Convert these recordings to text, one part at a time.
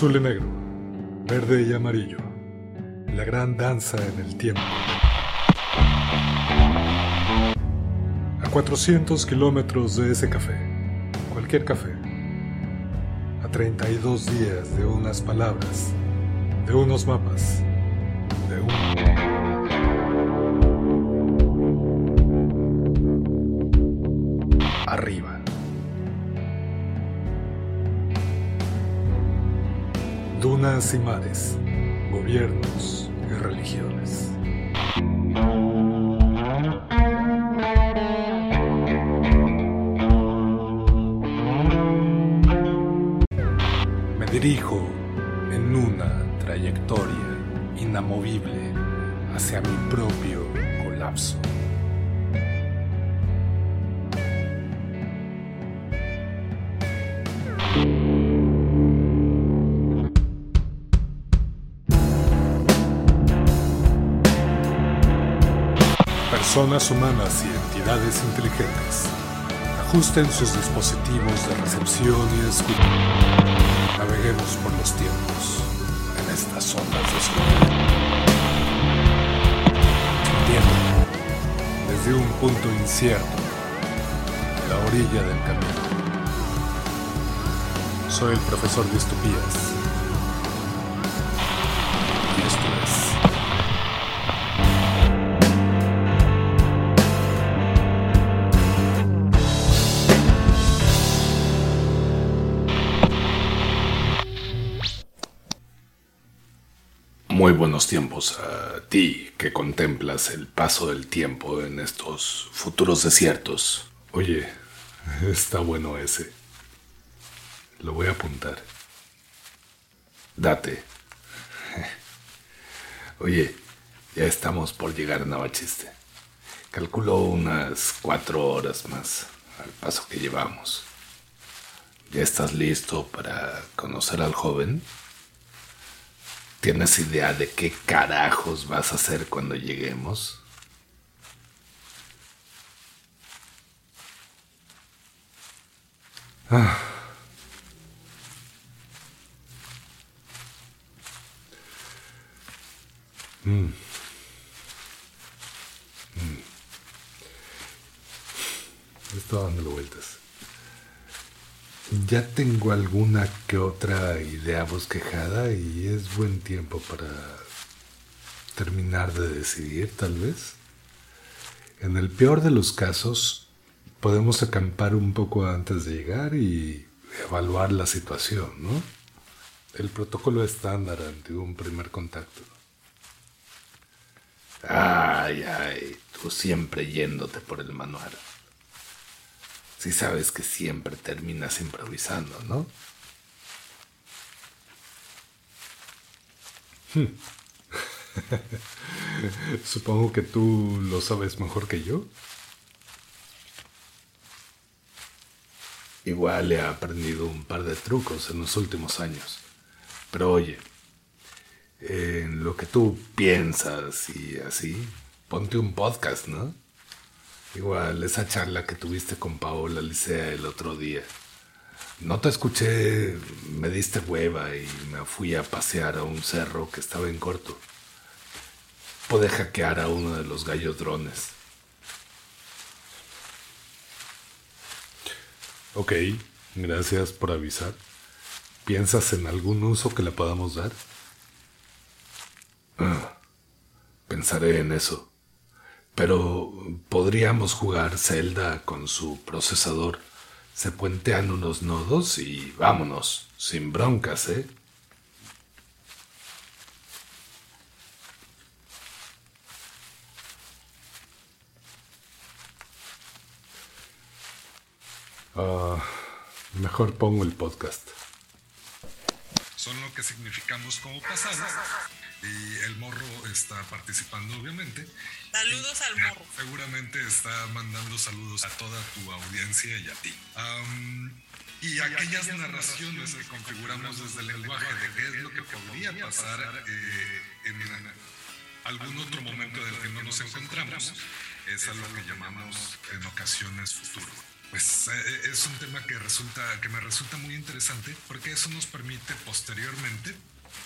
Azul y negro, verde y amarillo. La gran danza en el tiempo. A 400 kilómetros de ese café, cualquier café. A 32 días de unas palabras, de unos mapas, Gobiernos y religiones. Me dirijo en una trayectoria inamovible hacia mi propio colapso. Personas humanas y entidades inteligentes ajusten sus dispositivos de recepción y escucha. Naveguemos por los tiempos en estas ondas de. Entiendo, desde un punto incierto, la orilla del camino. Soy el profesor de Distopías. Tiempos a ti que contemplas el paso del tiempo en estos futuros desiertos. Oye, está bueno ese. Lo voy a apuntar. Date. Oye, ya estamos por llegar a Navachiste. Calculo unas cuatro horas más al paso que llevamos. ¿Ya estás listo para conocer al joven? ¿Tienes idea de qué carajos vas a hacer cuando lleguemos? Está dándole vueltas. Ya tengo alguna que otra idea bosquejada y es buen tiempo para terminar de decidir, tal vez. En el peor de los casos, podemos acampar un poco antes de llegar y evaluar la situación, ¿no? El protocolo estándar ante un primer contacto. Ay, ay, tú siempre yéndote por el manual. Si sabes que siempre terminas improvisando, ¿no? Supongo que tú lo sabes mejor que yo. Igual he aprendido un par de trucos en los últimos años. Pero oye, en lo que tú piensas y así, ponte un podcast, ¿no? Igual esa charla que tuviste con Paola Licea el otro día. No te escuché, me diste hueva y me fui a pasear a un cerro que estaba en corto. Pude hackear a uno de los gallos drones. Ok, gracias por avisar. ¿Piensas en algún uso que le podamos dar? Pensaré en eso. Pero podríamos jugar Zelda con su procesador. Se puentean unos nodos y vámonos, sin broncas, ¿eh? Ah, mejor pongo el podcast. son lo que significamos como pasado. Y el morro está participando, obviamente. Saludos al morro. Seguramente está mandando saludos a toda tu audiencia y a ti. Am, y aquellas narraciones que configuramos desde el lenguaje de qué es lo que podría pasar eh, en algún otro momento del que no nos encontramos, es a lo que llamamos en ocasiones futuro. Pues eh, es un tema que resulta que me resulta muy interesante porque eso nos permite posteriormente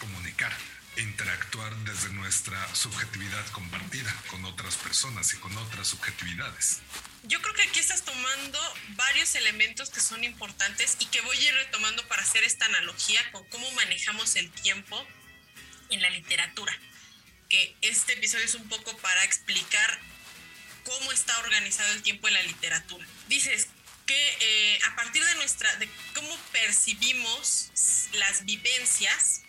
comunicar interactuar desde nuestra subjetividad compartida con otras personas y con otras subjetividades. Yo creo que aquí estás tomando varios elementos que son importantes y que voy a ir retomando para hacer esta analogía con cómo manejamos el tiempo en la literatura. Que este episodio es un poco para explicar cómo está organizado el tiempo en la literatura. Dices que eh, a partir de nuestra, de cómo percibimos las vivencias,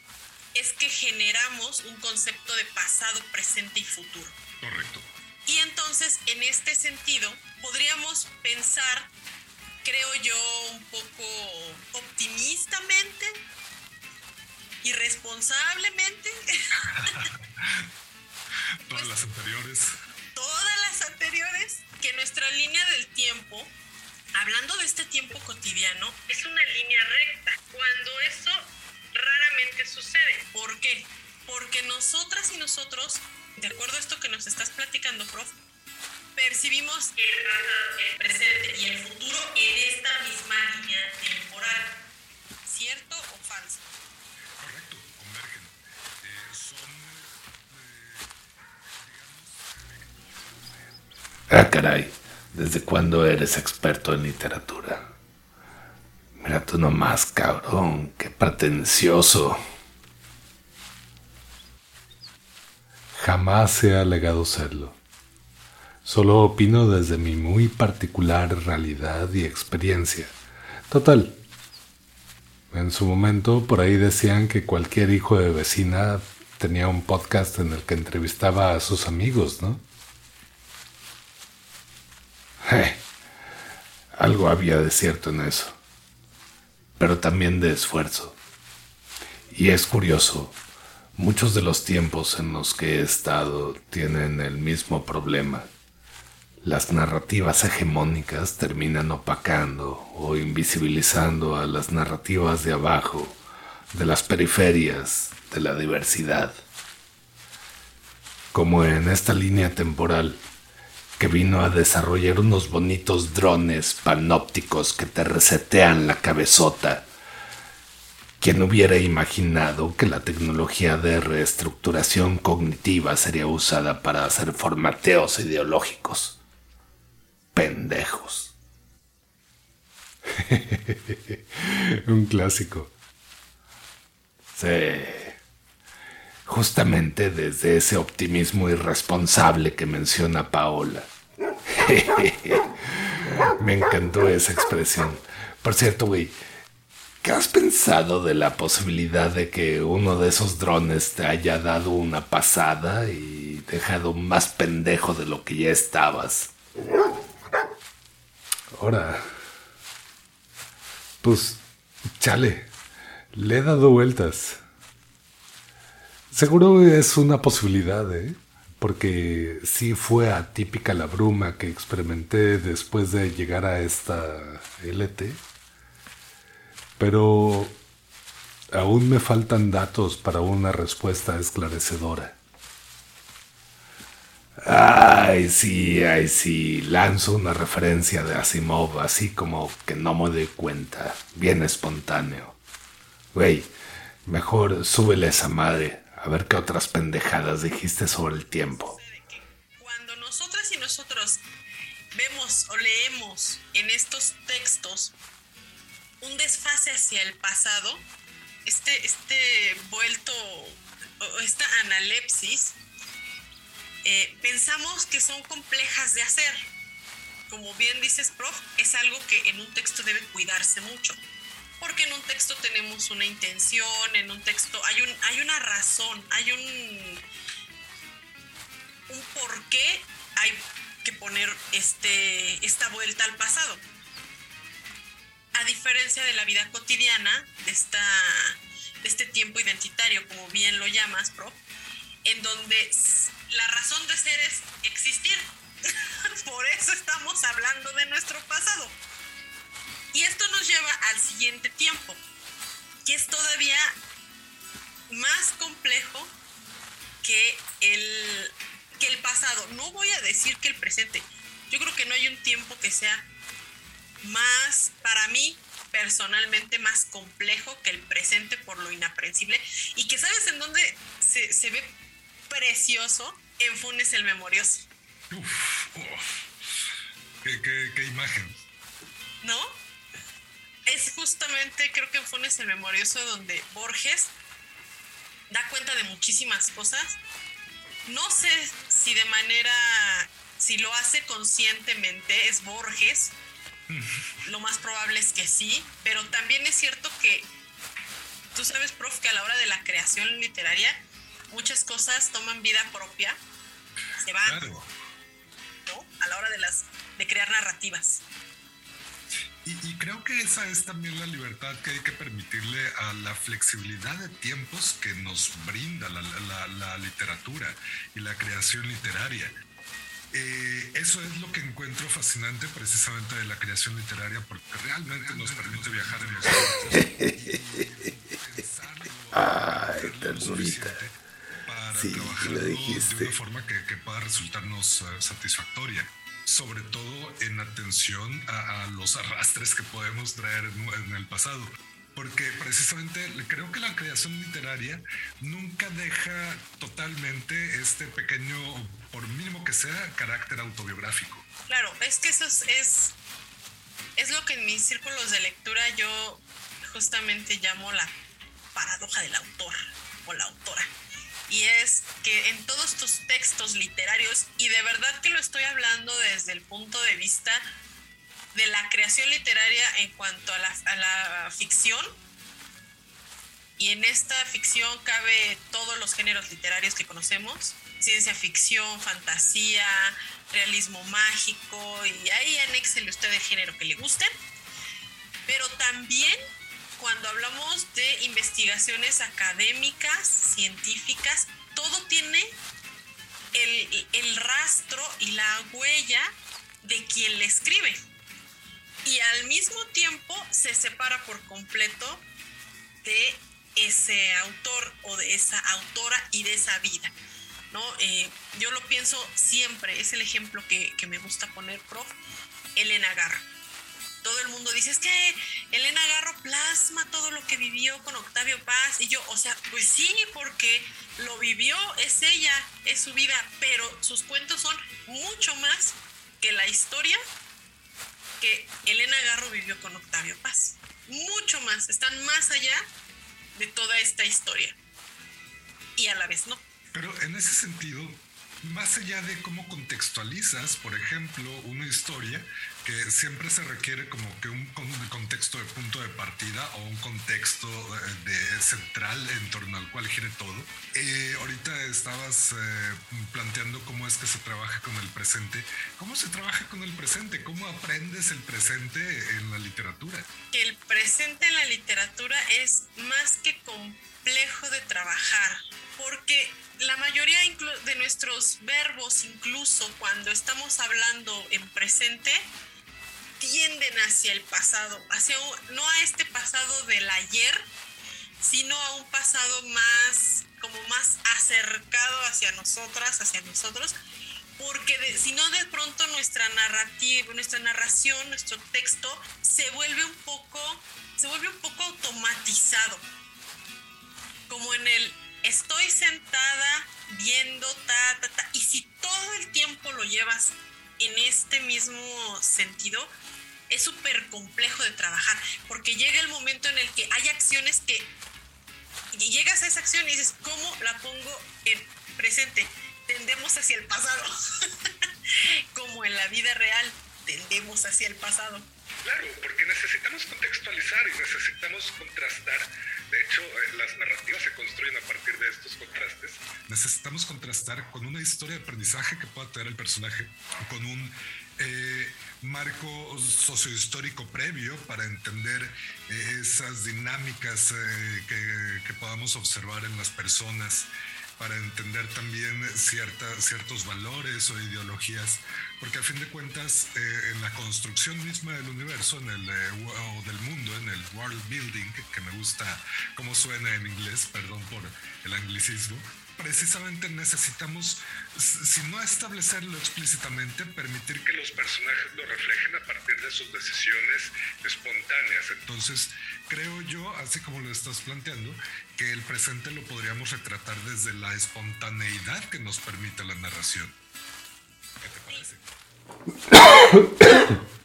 es que generamos un concepto de pasado, presente y futuro. Correcto. Y entonces, en este sentido, podríamos pensar, creo yo, un poco optimistamente, irresponsablemente. todas las anteriores. Todas las anteriores, que nuestra línea del tiempo, hablando de este tiempo cotidiano, es una línea recta. Cuando eso raramente sucede. ¿Por qué? Porque nosotras y nosotros, de acuerdo a esto que nos estás platicando, prof, percibimos el, presente y el futuro en esta misma línea temporal. ¿Cierto o falso? Correcto, convergen. Eh, son, eh, Ah, caray. ¿Desde cuándo eres experto en literatura? Mira tú nomás, cabrón. Qué pretencioso. Jamás he alegado serlo. Solo opino desde mi muy particular realidad y experiencia. Total. En su momento por ahí decían que cualquier hijo de vecina tenía un podcast en el que entrevistaba a sus amigos, ¿no? Eh, algo había de cierto en eso, pero también de esfuerzo. Y es curioso, muchos de los tiempos en los que he estado tienen el mismo problema. Las narrativas hegemónicas terminan opacando o invisibilizando a las narrativas de abajo, de las periferias, de la diversidad. Como en esta línea temporal, que vino a desarrollar unos bonitos drones panópticos que te resetean la cabezota. ¿Quién hubiera imaginado que la tecnología de reestructuración cognitiva sería usada para hacer formateos ideológicos? Pendejos. Un clásico. Sí. Justamente desde ese optimismo irresponsable que menciona Paola. Me encantó esa expresión. Por cierto, güey, ¿qué has pensado de la posibilidad de que uno de esos drones te haya dado una pasada y dejado más pendejo de lo que ya estabas? Ahora. Pues, chale. Le he dado vueltas. Seguro es una posibilidad, ¿eh? Porque sí fue atípica la bruma que experimenté después de llegar a esta LT. Pero aún me faltan datos para una respuesta esclarecedora. Ay, sí, ay, sí. Lanzo una referencia de Asimov, así como que no me doy cuenta. Bien espontáneo. Güey, mejor súbele esa madre. A ver qué otras pendejadas dijiste sobre el tiempo. Cuando nosotras y nosotros vemos o leemos en estos textos un desfase hacia el pasado, este, este vuelto, esta analepsis, eh, pensamos que son complejas de hacer. Como bien dices, prof, es algo que en un texto debe cuidarse mucho. Porque en un texto tenemos una intención, en un texto hay, un, hay una razón, hay un, un por qué hay que poner este, esta vuelta al pasado. A diferencia de la vida cotidiana, de, esta, este tiempo identitario, como bien lo llamas, prof, en donde la razón de ser es existir. Por eso estamos hablando de nuestro pasado. Y esto nos lleva al siguiente tiempo, que es todavía más complejo que el que el pasado. No voy a decir que el presente. Yo creo que no hay un tiempo que sea más, para mí, personalmente, más complejo que el presente por lo inaprensible. Y que sabes en dónde se, ve precioso en Funes el Memorioso. ¿Qué, imagen? ¿No? Es justamente, creo que en Funes el Memorioso, donde Borges da cuenta de muchísimas cosas. No sé si de manera, si lo hace conscientemente, es Borges. Lo más probable es que sí, pero también es cierto que tú sabes, prof, que a la hora de la creación literaria muchas cosas toman vida propia, se van, ¿no? A la hora de las de crear narrativas. Y, creo que esa es también la libertad que hay que permitirle a la flexibilidad de tiempos que nos brinda la, literatura y la creación literaria. Eh, eso es lo que encuentro fascinante precisamente de la creación literaria porque realmente nos permite viajar en los tiempos y Ay, ternurita. para sí, trabajar de una forma que, que pueda resultarnos uh, satisfactoria sobre todo en atención a, los arrastres que podemos traer en, el pasado. Porque precisamente creo que la creación literaria nunca deja totalmente este pequeño, por mínimo que sea, carácter autobiográfico. Claro, es que eso es, es, es lo que en mis círculos de lectura yo justamente llamo la paradoja del autor o la autora y es que en todos tus textos literarios, y de verdad que lo estoy hablando desde el punto de vista de la creación literaria en cuanto a la, ficción, y en esta ficción cabe todos los géneros literarios que conocemos, ciencia ficción, fantasía, realismo mágico, y ahí anéxele usted el género que le guste, pero también cuando hablamos de investigaciones académicas, científicas, todo tiene el, rastro y la huella de quien le escribe. Y al mismo tiempo se separa por completo de ese autor o de esa autora y de esa vida. ¿no? Eh, yo lo pienso siempre, es el ejemplo que, que me gusta poner, prof. Elena Garro todo el mundo dice, es que Elena Garro plasma todo lo que vivió con Octavio Paz. Y yo, o sea, pues sí, porque lo vivió, es ella, es su vida, pero sus cuentos son mucho más que la historia que Elena Garro vivió con Octavio Paz. Mucho más, están más allá de toda esta historia. Y a la vez no. Pero en ese sentido, más allá de cómo contextualizas, por ejemplo, una historia, que siempre se requiere como que un, contexto de punto de partida o un contexto eh, de, central en torno al cual gire todo. Eh, ahorita estabas eh, planteando cómo es que se trabaja con el presente. ¿Cómo se trabaja con el presente? ¿Cómo aprendes el presente en la literatura? El presente en la literatura es más que complejo de trabajar, porque la mayoría de nuestros verbos, incluso cuando estamos hablando en presente, tienden hacia el pasado, hacia no a este pasado del ayer, sino a un pasado más, como más acercado hacia nosotras, hacia nosotros, porque si no de pronto nuestra narrativa, nuestra narración, nuestro texto se vuelve un poco, se vuelve un poco automatizado, como en el estoy sentada viendo ta, ta, ta, y si todo el tiempo lo llevas en este mismo sentido, es súper complejo de trabajar, porque llega el momento en el que hay acciones que y llegas a esa acción y dices, ¿cómo la pongo en presente? Tendemos hacia el pasado, como en la vida real, tendemos hacia el pasado. Claro, porque necesitamos contextualizar y necesitamos contrastar. De hecho, eh, las narrativas se construyen a partir de estos contrastes. Necesitamos contrastar con una historia de aprendizaje que pueda tener el personaje, con un eh, marco sociohistórico previo para entender eh, esas dinámicas que, que, podamos observar en las personas, para entender también cierta, ciertos valores o ideologías, porque a fin de cuentas en la construcción misma del universo en el, o del mundo, en el world building, que me gusta cómo suena en inglés, perdón por el anglicismo, precisamente necesitamos, si no establecerlo explícitamente, permitir que los personajes lo reflejen a partir de sus decisiones espontáneas. Entonces, creo yo, así como lo estás planteando, que el presente lo podríamos retratar desde la espontaneidad que nos permite la narración. ¿Qué te parece?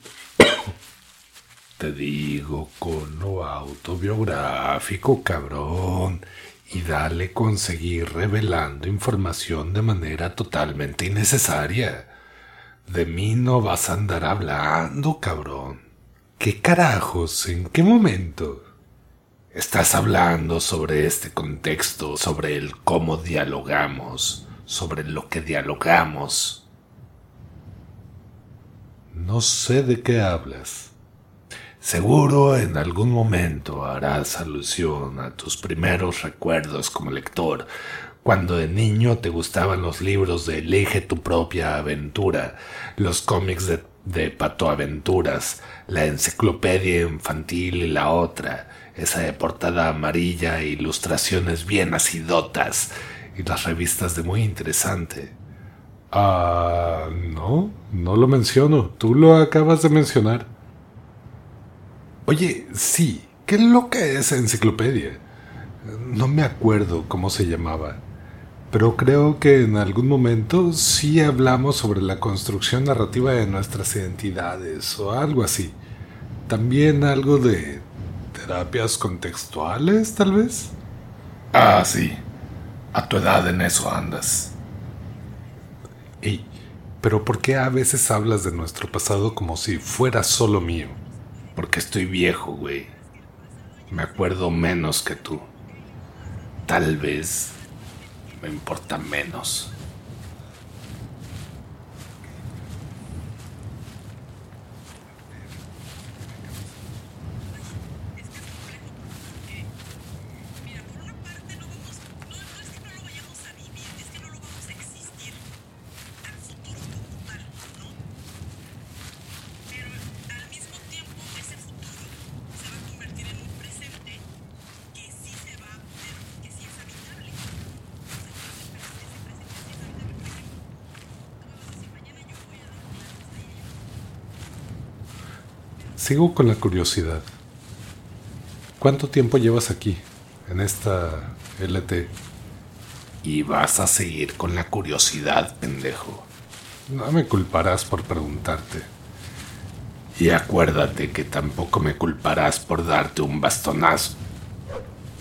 Te digo con lo autobiográfico, cabrón y dale con seguir revelando información de manera totalmente innecesaria. De mí no vas a andar hablando, cabrón. ¿Qué carajos? ¿En qué momento? Estás hablando sobre este contexto, sobre el cómo dialogamos, sobre lo que dialogamos. No sé de qué hablas. Seguro en algún momento harás alusión a tus primeros recuerdos como lector, cuando de niño te gustaban los libros de Elige tu propia aventura, los cómics de, de la enciclopedia infantil y la otra, esa de portada amarilla e ilustraciones bien acidotas, y las revistas de muy interesante. Ah, no, no lo menciono, tú lo acabas de mencionar. Oye, sí, qué loca esa enciclopedia. No me acuerdo cómo se llamaba, pero creo que en algún momento sí hablamos sobre la construcción narrativa de nuestras identidades o algo así. También algo de terapias contextuales, tal vez. Ah, sí. A tu edad en eso andas. Y, pero ¿por qué a veces hablas de nuestro pasado como si fuera solo mío? Porque estoy viejo, güey. Me acuerdo menos que tú. Tal vez me importa menos. Sigo con la curiosidad. ¿Cuánto tiempo llevas aquí, en esta LT? Y vas a seguir con la curiosidad, pendejo. No me culparás por preguntarte. Y acuérdate que tampoco me culparás por darte un bastonazo.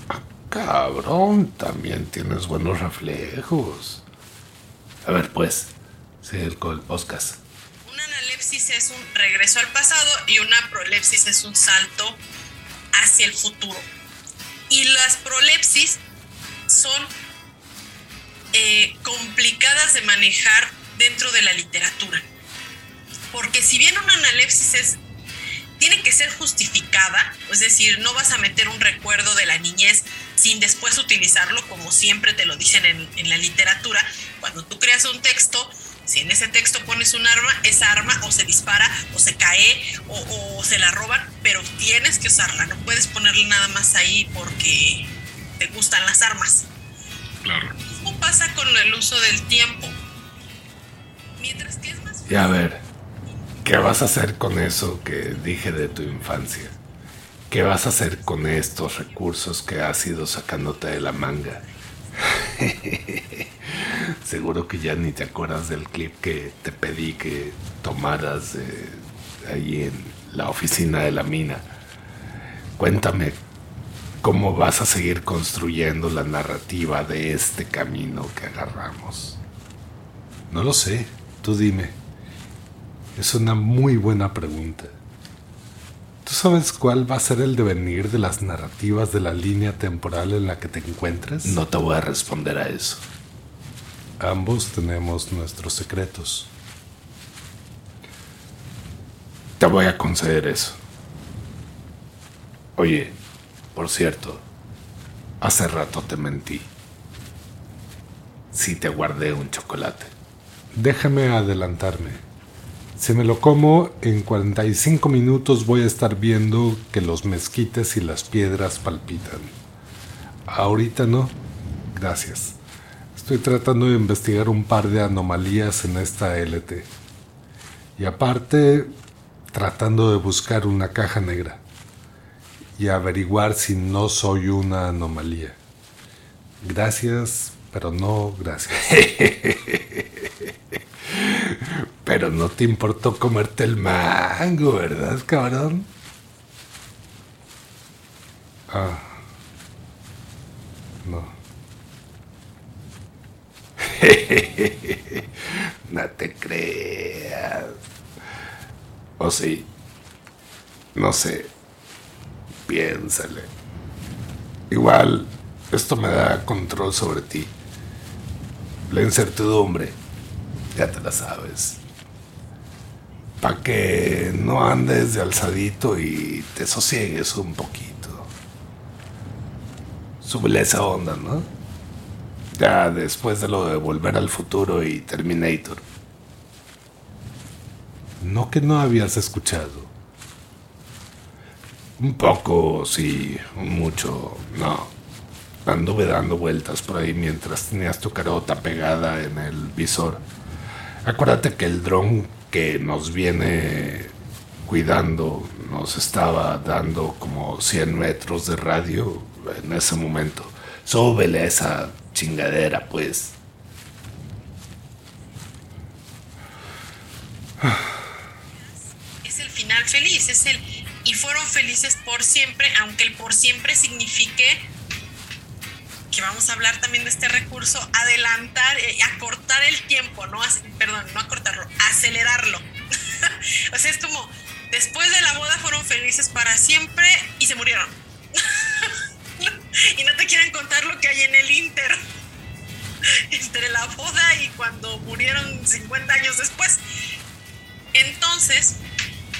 Ah, cabrón, también tienes buenos reflejos. A ver, pues, sigue con el podcast es un regreso al pasado y una prolepsis es un salto hacia el futuro. Y las prolepsis son eh, complicadas de manejar dentro de la literatura. Porque si bien una analepsis es, tiene que ser justificada, es decir, no vas a meter un recuerdo de la niñez sin después utilizarlo como siempre te lo dicen en, en la literatura. Cuando tú creas un texto, si en ese texto pones un arma, esa arma o se dispara o se cae o, se la roban, pero tienes que usarla, no puedes ponerle nada más ahí porque te gustan las armas. Claro. ¿Cómo pasa con el uso del tiempo? Mientras que es más... Y a ver, ¿qué vas a hacer con eso que dije de tu infancia? ¿Qué vas a hacer con estos recursos que has ido sacándote de la manga? Seguro que ya ni te acuerdas del clip que te pedí que tomaras ahí en la oficina de la mina. Cuéntame cómo vas a seguir construyendo la narrativa de este camino que agarramos. No lo sé, tú dime. Es una muy buena pregunta. ¿Tú sabes cuál va a ser el devenir de las narrativas de la línea temporal en la que te encuentras? No te voy a responder a eso. Ambos tenemos nuestros secretos. Te voy a conceder eso. Oye, por cierto, hace rato te mentí. Sí te guardé un chocolate. Déjame adelantarme. Si me lo como, en 45 minutos voy a estar viendo que los mezquites y las piedras palpitan. Ahorita no. Gracias. Estoy tratando de investigar un par de anomalías en esta LT. Y aparte, tratando de buscar una caja negra. Y averiguar si no soy una anomalía. Gracias, pero no gracias. pero no te importó comerte el mango, ¿verdad, cabrón? Ah. no te creas. O sí. No sé. Piénsale. Igual, esto me da control sobre ti. La incertidumbre. Ya te la sabes. Para que no andes de alzadito y te sosiegues un poquito. Súbele esa onda, ¿no? Ya después de lo de Volver al Futuro y Terminator. No que no habías escuchado. Un poco, sí, mucho, no. Anduve dando vueltas por ahí mientras tenías tu carota pegada en el visor. Acuérdate que el dron que nos viene cuidando nos estaba dando como 100 metros de radio en ese momento. Súbele esa chingadera, pues. Es el final feliz, es el... Y fueron felices por siempre, aunque el por siempre signifique que vamos a hablar también de este recurso, adelantar, eh, acortar el tiempo, ¿no? Perdón, no acortarlo, acelerarlo. o sea, es como, después de la boda fueron felices para siempre y se murieron. y no te quieren contar lo que hay en el Inter entre la boda y cuando murieron 50 años después. Entonces,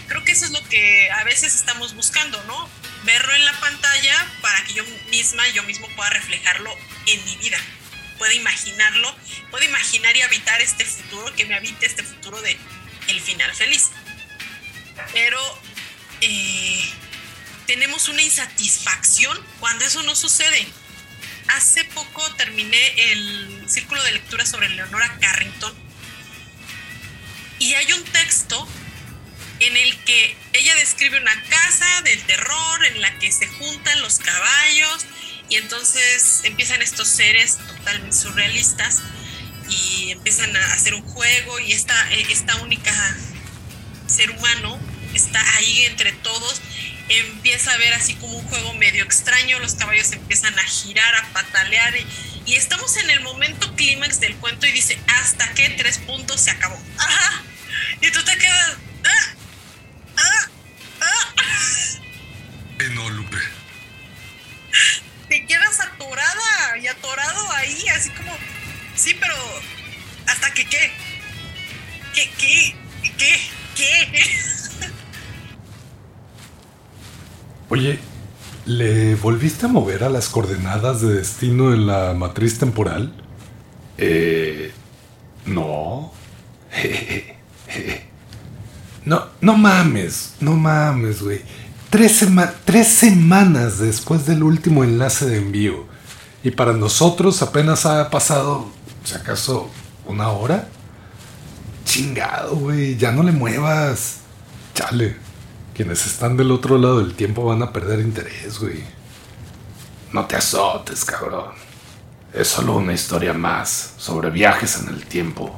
creo que eso es lo que a veces estamos buscando, ¿no? Verlo en la pantalla para que yo misma, yo mismo pueda reflejarlo en mi vida. Puedo imaginarlo, puedo imaginar y habitar este futuro, que me habite este futuro de el final feliz. Pero eh, tenemos una insatisfacción cuando eso no sucede. Hace poco terminé el círculo de lectura sobre Leonora Carrington y hay un texto en el que ella describe una casa del terror en la que se juntan los caballos y entonces empiezan estos seres totalmente surrealistas y empiezan a hacer un juego y esta, esta única ser humano está ahí entre todos empieza a ver así como un juego medio extraño, los caballos empiezan a girar, a patalear y, estamos en el momento clímax del cuento y dice, hasta que tres puntos se acabó. Ajá. Y tú te quedas... ¡Ah! ¡Ah! ¡Ah! no, Lupe. Te quedas atorada y atorado ahí, así como, sí, pero ¿hasta que qué? ¿Qué? ¿Qué? ¿Qué? ¿Qué? Oye, ¿le volviste a mover a las coordenadas de destino en la matriz temporal? Eh... No. no, no mames, no mames, güey. Tres, tres semanas después del último enlace de envío. Y para nosotros apenas ha pasado, si acaso, una hora. Chingado, güey, ya no le muevas. Chale. Quienes están del otro lado del tiempo van a perder interés, güey. No te azotes, cabrón. Es solo una historia más sobre viajes en el tiempo.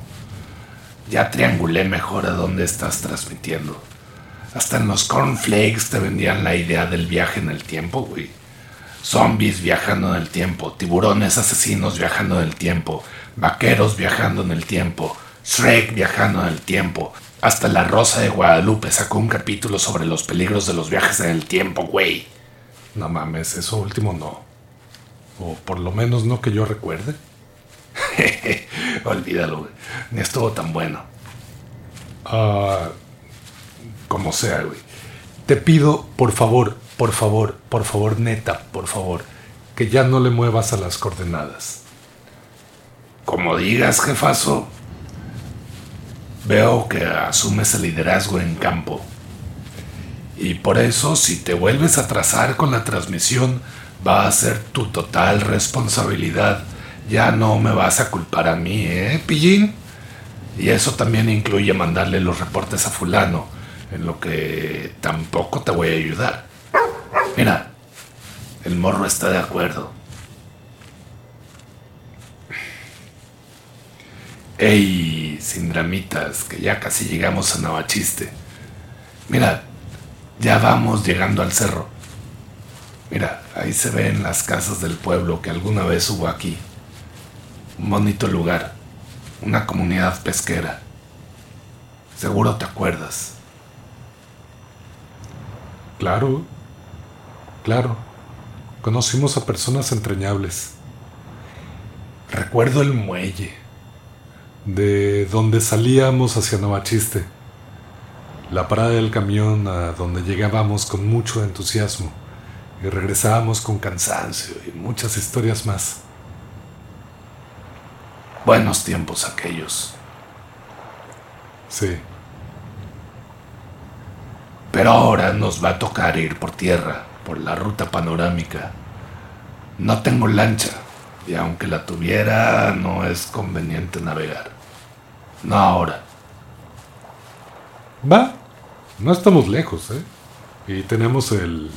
Ya triangulé mejor a dónde estás transmitiendo. Hasta en los cornflakes te vendían la idea del viaje en el tiempo, güey. Zombies viajando en el tiempo, tiburones asesinos viajando en el tiempo, vaqueros viajando en el tiempo, Shrek viajando en el tiempo, hasta La Rosa de Guadalupe sacó un capítulo sobre los peligros de los viajes en el tiempo, güey. No mames, eso último no. O por lo menos no que yo recuerde. Olvídalo, güey. Ni estuvo tan bueno. Ah, como sea, güey. Te pido, por favor, por favor, por favor, neta, por favor, que ya no le muevas a las coordenadas. Como digas, jefazo. Veo que asumes el liderazgo en campo. Y por eso, si te vuelves a trazar con la transmisión, va a ser tu total responsabilidad, Ya no me vas a culpar a mí, ¿eh, pillín? Y eso también incluye mandarle los reportes a fulano, en lo que tampoco te voy a ayudar. Mira, el morro está de acuerdo. Ey, sin dramitas, que ya casi llegamos a Navachiste. Mira, ya vamos llegando al cerro. Mira, ahí se ven las casas del pueblo que alguna vez hubo aquí. Un bonito lugar, una comunidad pesquera. Seguro te acuerdas. Claro, claro. Conocimos a personas entrañables. Recuerdo el muelle de donde salíamos hacia Novachiste, la parada del camión a donde llegábamos con mucho entusiasmo y regresábamos con cansancio y muchas historias más. Buenos tiempos aquellos. Sí. Pero ahora nos va a tocar ir por tierra, por la ruta panorámica. No tengo lancha, y aunque la tuviera, no es conveniente navegar. No ahora. Va, no estamos lejos, ¿eh? Y tenemos el...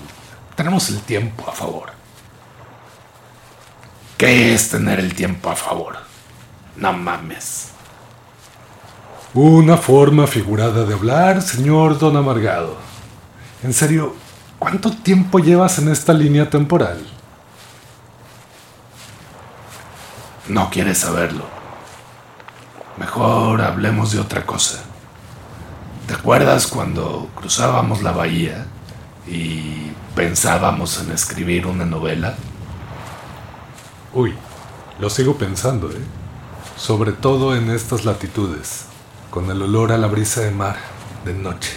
Tenemos el tiempo a favor. ¿Qué es tener el tiempo a favor? No mames. Una forma figurada de hablar, señor Don Amargado. En serio, ¿cuánto tiempo llevas en esta línea temporal? No quieres saberlo. Mejor hablemos de otra cosa. ¿Te acuerdas cuando cruzábamos la bahía y pensábamos en escribir una novela? Uy, lo sigo pensando, ¿eh? Sobre todo en estas latitudes, con el olor a la brisa de mar de noche.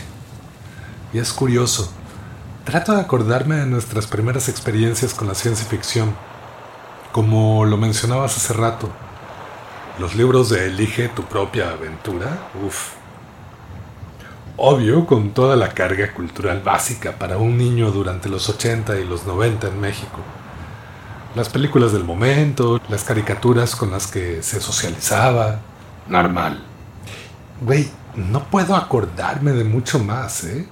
Y es curioso, trato de acordarme de nuestras primeras experiencias con la ciencia ficción como lo mencionabas hace rato, los libros de Elige tu propia aventura, uff. Obvio, con toda la carga cultural básica para un niño durante los 80 y los 90 en México. Las películas del momento, las caricaturas con las que se socializaba. Normal. Güey, no puedo acordarme de mucho más, ¿eh?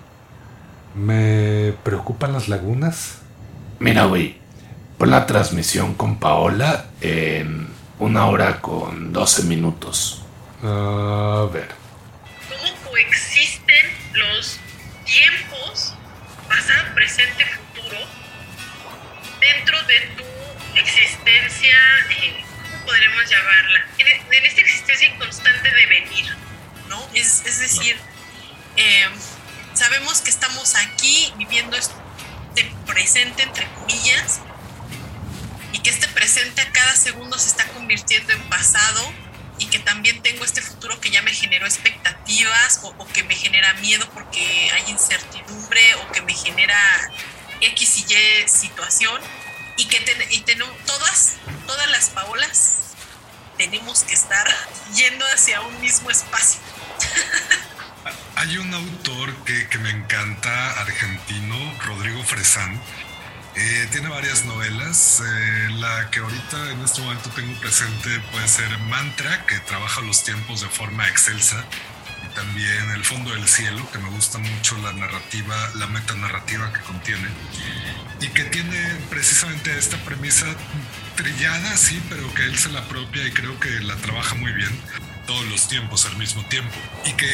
Me preocupan las lagunas. Mira, güey, Pon la transmisión con Paola en una hora con 12 minutos. A ver. ¿Cómo coexisten los tiempos, pasado, presente, futuro, dentro de tu existencia, eh, ¿cómo podremos llamarla? En, esta existencia inconstante de venir, ¿no? Es, decir, eh, sabemos que estamos aquí viviendo este presente, entre comillas, y que este presente a cada segundo se está convirtiendo en pasado y que también tengo este futuro que ya me generó expectativas o, que me genera miedo porque hay incertidumbre o que me genera X y Y situación y que y todas, todas las Paolas tenemos que estar yendo hacia un mismo espacio. Hay un autor que, que me encanta, argentino, Rodrigo Fresán, eh, tiene varias novelas. Eh, la que ahorita en este momento tengo presente puede ser Mantra, que trabaja los tiempos de forma excelsa. Y también El fondo del cielo, que me gusta mucho la narrativa, la metanarrativa que contiene. Y que tiene precisamente esta premisa trillada, sí, pero que él se la apropia y creo que la trabaja muy bien todos los tiempos al mismo tiempo. Y que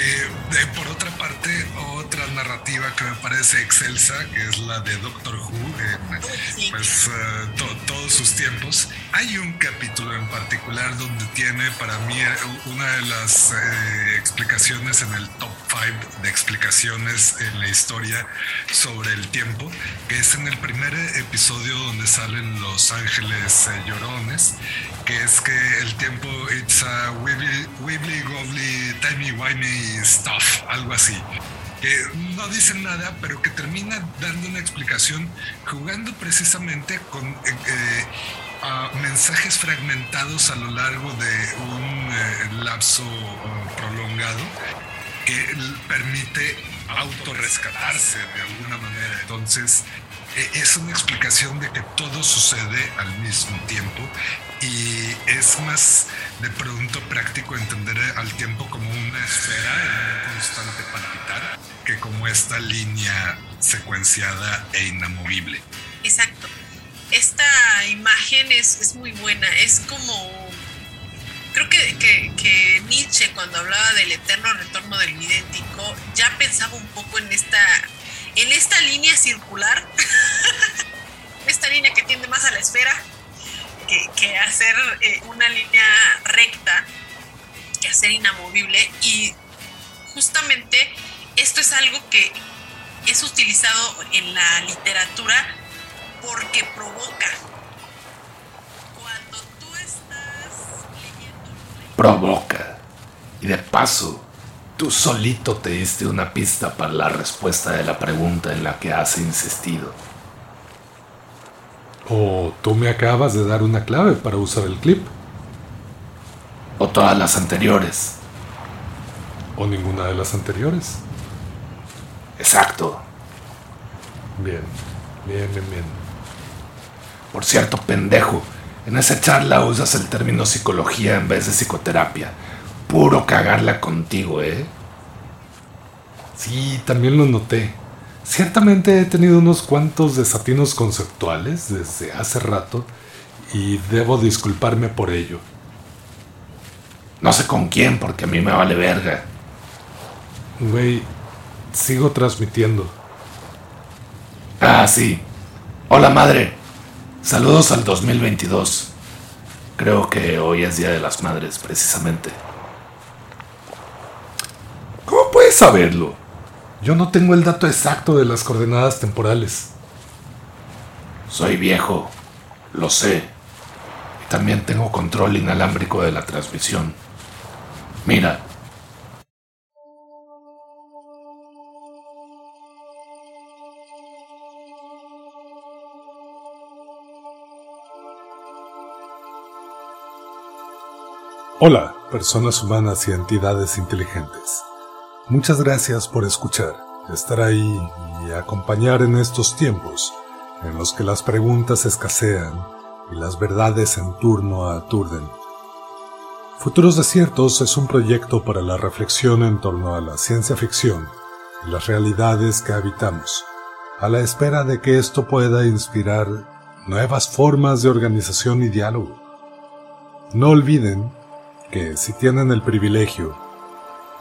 por otra parte, otra narrativa que me parece excelsa, que es la de Doctor Who, en pues eh, todos sus tiempos. Hay un capítulo en particular donde tiene para mí eh, una de las eh, explicaciones en el top 5 de explicaciones en la historia sobre el tiempo, que es en el primer episodio donde salen los ángeles llorones, que es que el tiempo it's a wibbly, gobbly, timey wimey stuff, algo así. Que no dicen nada, pero que termina dando una explicación jugando precisamente con eh, eh, mensajes fragmentados a lo largo de un eh, lapso prolongado que permite autorrescatarse de alguna manera. Entonces, es una explicación de que todo sucede al mismo tiempo y es más de pronto práctico entender al tiempo como una esfera en un constante palpitar que como esta línea secuenciada e inamovible. Exacto. Esta imagen es, es muy buena, es como creo que, que, Nietzsche cuando hablaba del eterno retorno del idéntico ya pensaba un poco en esta en esta línea circular esta línea que tiende más a la esfera que, hacer eh, una línea recta que hacer inamovible y justamente esto es algo que es utilizado en la literatura porque provoca provoca. Y de paso, tú solito te diste una pista para la respuesta de la pregunta en la que has insistido. O tú me acabas de dar una clave para usar el clip. O todas las anteriores. O ninguna de las anteriores. Exacto. Bien, bien, bien, bien. Por cierto, pendejo, en esa charla usas el término psicología en vez de psicoterapia. Puro cagarla contigo, ¿eh? Sí, también lo noté. Ciertamente he tenido unos cuantos desatinos conceptuales desde hace rato y debo disculparme por ello. No sé con quién, porque a mí me vale verga. Güey, sigo transmitiendo. Ah, sí. Hola, madre. Saludos al 2022. Creo que hoy es Día de las Madres, precisamente. ¿Cómo puedes saberlo? Yo no tengo el dato exacto de las coordenadas temporales. Soy viejo, lo sé. Y también tengo control inalámbrico de la transmisión. Mira, Hola, personas humanas y entidades inteligentes. Muchas gracias por escuchar, estar ahí y acompañar en estos tiempos en los que las preguntas escasean y las verdades en turno aturden. Futuros Desiertos es un proyecto para la reflexión en torno a la ciencia ficción y las realidades que habitamos, a la espera de que esto pueda inspirar nuevas formas de organización y diálogo. No olviden que, si tienen el privilegio,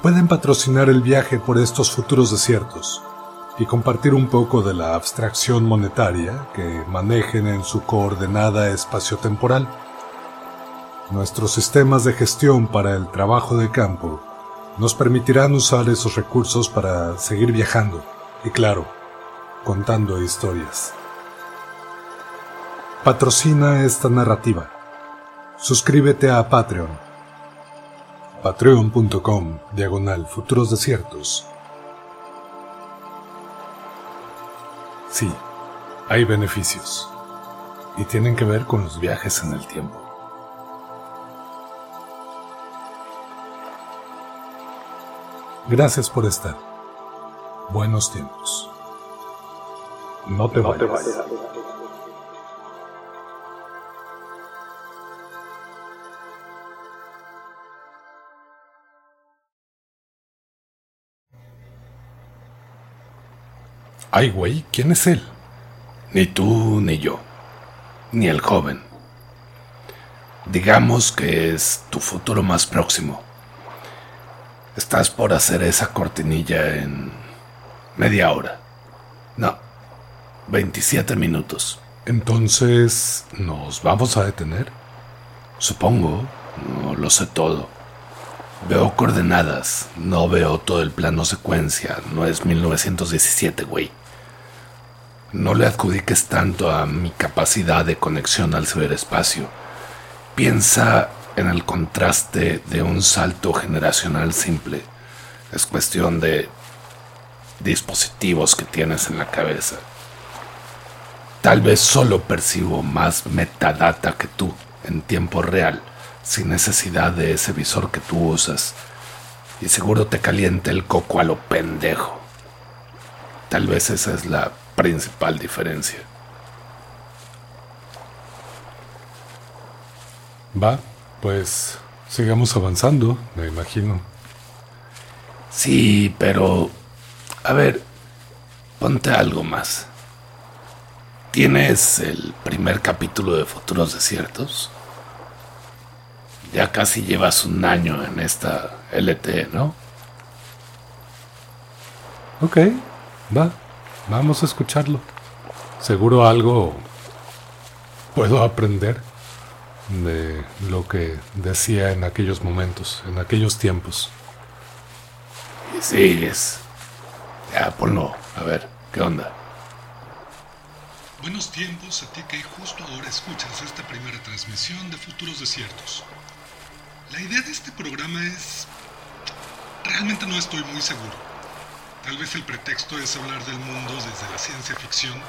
pueden patrocinar el viaje por estos futuros desiertos y compartir un poco de la abstracción monetaria que manejen en su coordenada espaciotemporal. Nuestros sistemas de gestión para el trabajo de campo nos permitirán usar esos recursos para seguir viajando y, claro, contando historias. Patrocina esta narrativa. Suscríbete a Patreon patreon.com diagonal futuros desiertos. Sí, hay beneficios y tienen que ver con los viajes en el tiempo. Gracias por estar. Buenos tiempos. No te vayas. Ay, güey, ¿quién es él? Ni tú ni yo, ni el joven. Digamos que es tu futuro más próximo. Estás por hacer esa cortinilla en media hora. No, 27 minutos. Entonces, ¿nos vamos a detener? Supongo, no lo sé todo. Veo coordenadas, no veo todo el plano secuencia, no es 1917, güey. No le adjudiques tanto a mi capacidad de conexión al ciberespacio. Piensa en el contraste de un salto generacional simple. Es cuestión de dispositivos que tienes en la cabeza. Tal vez solo percibo más metadata que tú en tiempo real, sin necesidad de ese visor que tú usas. Y seguro te calienta el coco a lo pendejo. Tal vez esa es la principal diferencia. Va, pues sigamos avanzando, me imagino. Sí, pero... A ver, ponte algo más. ¿Tienes el primer capítulo de Futuros Desiertos? Ya casi llevas un año en esta LT, ¿no? Ok, va, vamos a escucharlo. Seguro algo puedo aprender de lo que decía en aquellos momentos, en aquellos tiempos. Y sigues. Ya, ponlo. A ver, ¿qué onda? Buenos tiempos a ti que justo ahora escuchas esta primera transmisión de Futuros Desiertos. La idea de este programa es... Realmente no estoy muy seguro. Tal vez el pretexto es hablar del mundo desde la ciencia ficción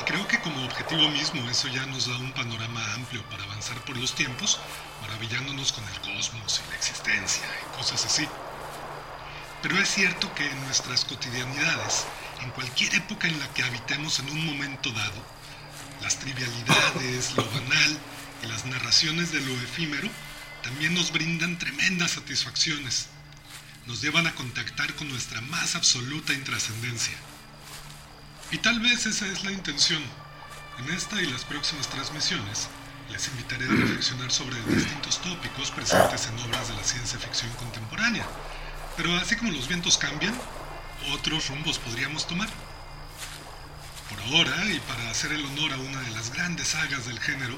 y creo que como objetivo mismo eso ya nos da un panorama amplio para avanzar por los tiempos, maravillándonos con el cosmos y la existencia y cosas así. Pero es cierto que en nuestras cotidianidades, en cualquier época en la que habitemos en un momento dado, las trivialidades, lo banal y las narraciones de lo efímero también nos brindan tremendas satisfacciones. Nos llevan a contactar con nuestra más absoluta intrascendencia. Y tal vez esa es la intención. En esta y las próximas transmisiones les invitaré a reflexionar sobre distintos tópicos presentes en obras de la ciencia ficción contemporánea. Pero así como los vientos cambian, otros rumbos podríamos tomar. Por ahora, y para hacer el honor a una de las grandes sagas del género,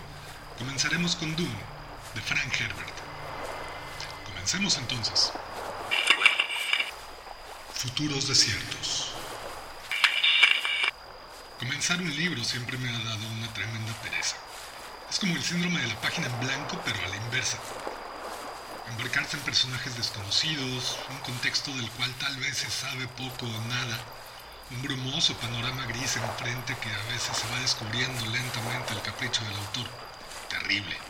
comenzaremos con Doom, de Frank Herbert. Comencemos entonces. Futuros desiertos. Comenzar un libro siempre me ha dado una tremenda pereza. Es como el síndrome de la página en blanco, pero a la inversa. Embarcarse en personajes desconocidos, un contexto del cual tal vez se sabe poco o nada, un brumoso panorama gris enfrente que a veces se va descubriendo lentamente el capricho del autor. Terrible.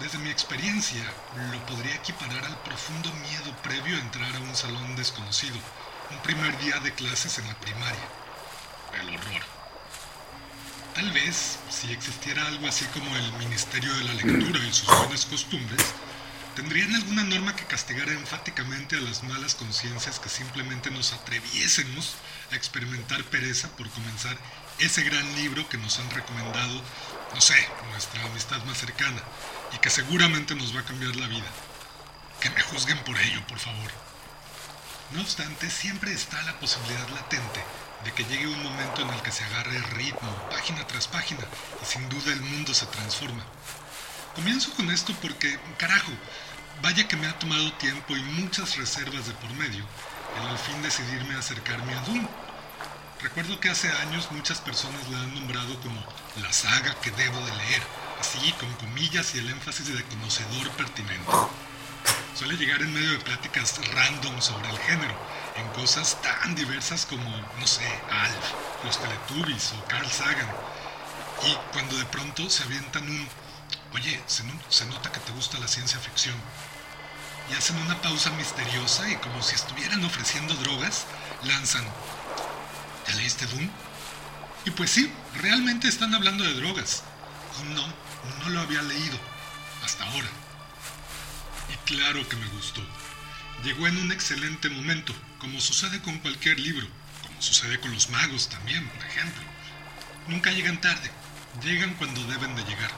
Desde mi experiencia, lo podría equiparar al profundo miedo previo a entrar a un salón desconocido, un primer día de clases en la primaria. El horror. Tal vez, si existiera algo así como el Ministerio de la Lectura y sus buenas costumbres, tendrían alguna norma que castigara enfáticamente a las malas conciencias que simplemente nos atreviésemos a experimentar pereza por comenzar ese gran libro que nos han recomendado, no sé, nuestra amistad más cercana, y que seguramente nos va a cambiar la vida. Que me juzguen por ello, por favor. No obstante, siempre está la posibilidad latente de que llegue un momento en el que se agarre ritmo, página tras página, y sin duda el mundo se transforma. Comienzo con esto porque, carajo, vaya que me ha tomado tiempo y muchas reservas de por medio el al fin decidirme a acercarme a Doom. Recuerdo que hace años muchas personas la han nombrado como la saga que debo de leer, así con comillas y el énfasis de conocedor pertinente. Suele llegar en medio de pláticas random sobre el género, en cosas tan diversas como, no sé, Alf, los Teletubbies o Carl Sagan. Y cuando de pronto se avientan un, oye, se, se nota que te gusta la ciencia ficción. Y hacen una pausa misteriosa y como si estuvieran ofreciendo drogas, lanzan, ¿ya leíste Doom? Y pues sí, realmente están hablando de drogas. Y no, no lo había leído, hasta ahora. Y claro que me gustó. Llegó en un excelente momento, como sucede con cualquier libro, como sucede con los magos también, por ejemplo. Nunca llegan tarde, llegan cuando deben de llegar.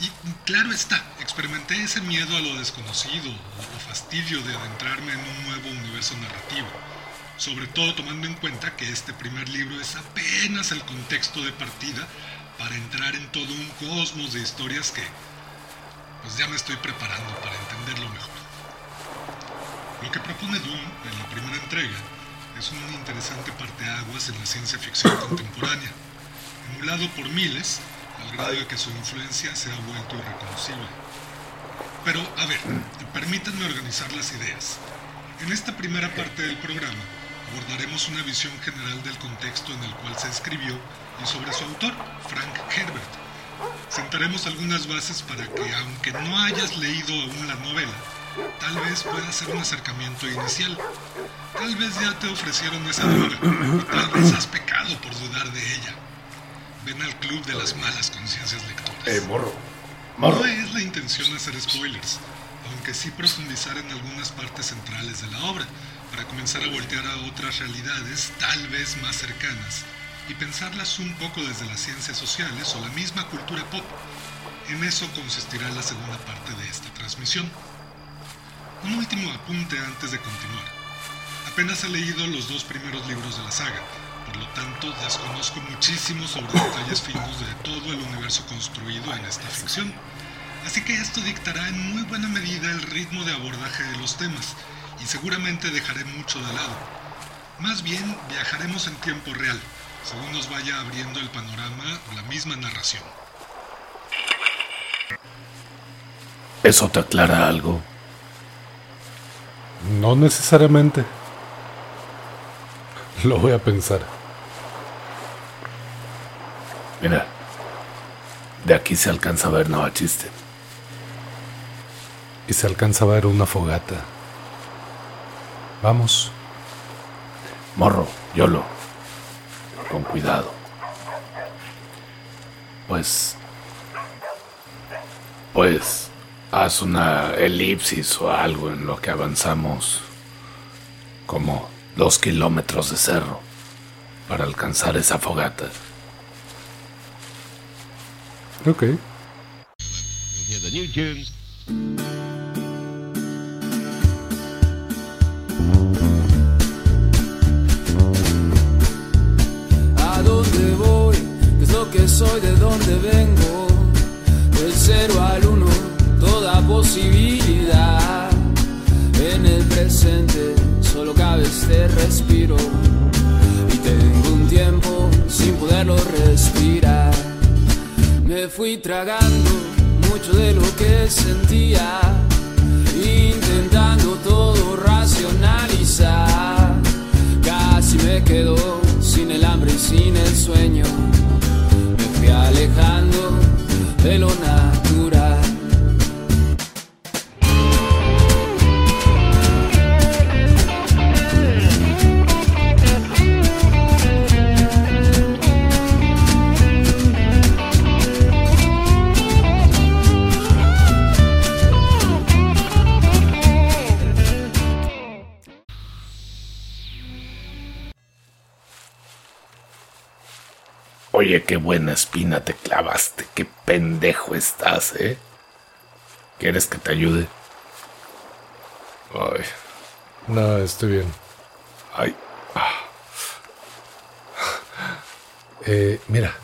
Y claro está, experimenté ese miedo a lo desconocido o fastidio de adentrarme en un nuevo universo narrativo, sobre todo tomando en cuenta que este primer libro es apenas el contexto de partida para entrar en todo un cosmos de historias que pues ya me estoy preparando para entenderlo mejor. Lo que propone Doom en la primera entrega es un interesante parteaguas en la ciencia ficción contemporánea, emulado por miles, al grado de que su influencia se ha vuelto irreconocible. Pero, a ver, permítanme organizar las ideas. En esta primera parte del programa abordaremos una visión general del contexto en el cual se escribió y sobre su autor, Frank Herbert. Sentaremos algunas bases para que, aunque no hayas leído aún la novela, tal vez pueda ser un acercamiento inicial. Tal vez ya te ofrecieron esa droga y tal vez has pecado por dudar de ella. Ven al club de las malas conciencias lectoras. Eh, morro. No es la intención hacer spoilers, aunque sí profundizar en algunas partes centrales de la obra, para comenzar a voltear a otras realidades tal vez más cercanas y pensarlas un poco desde las ciencias sociales o la misma cultura pop. En eso consistirá la segunda parte de esta transmisión. Un último apunte antes de continuar. Apenas he leído los dos primeros libros de la saga, por lo tanto desconozco muchísimo sobre detalles finos de todo el universo construido en esta ficción. Así que esto dictará en muy buena medida el ritmo de abordaje de los temas, y seguramente dejaré mucho de lado. Más bien viajaremos en tiempo real, según nos vaya abriendo el panorama la misma narración. ¿Eso te aclara algo? No necesariamente. Lo voy a pensar. Mira, de aquí se alcanza a ver chiste. Y se alcanza a ver una fogata. Vamos. Morro, Yolo. Con cuidado. Pues... Pues... Haz una elipsis o algo en lo que avanzamos. Como dos kilómetros de cerro. Para alcanzar esa fogata. Ok. Soy? ¿De dónde vengo? Del cero al uno, toda posibilidad. En el presente solo cabe este respiro. Y tengo un tiempo sin poderlo respirar. Me fui tragando mucho de lo que sentía, intentando todo racionalizar. Casi me quedo sin el hambre y sin el sueño. Alejando de lo natural. Oye, qué buena espina te clavaste. Qué pendejo estás, ¿eh? ¿Quieres que te ayude? Ay. No, estoy bien. Ay. ah, Eh, mira.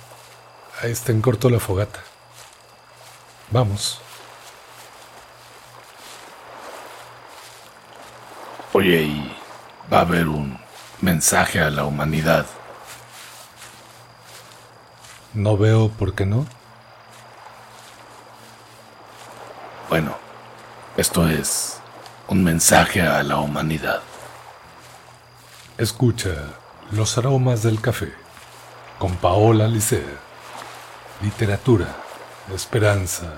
Ahí está en corto la fogata. Vamos. Oye, y va a haber un mensaje a la humanidad. No veo por qué no. Bueno, esto es un mensaje a la humanidad. Escucha Los aromas del café con Paola Licea. Literatura, esperanza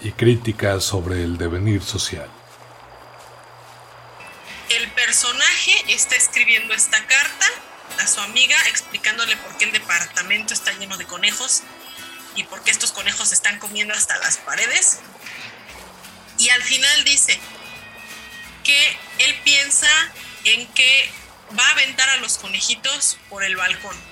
y crítica sobre el devenir social. El personaje está escribiendo esta carta a su amiga explicándole por qué el departamento está lleno de conejos y por qué estos conejos están comiendo hasta las paredes. Y al final dice que él piensa en que va a aventar a los conejitos por el balcón.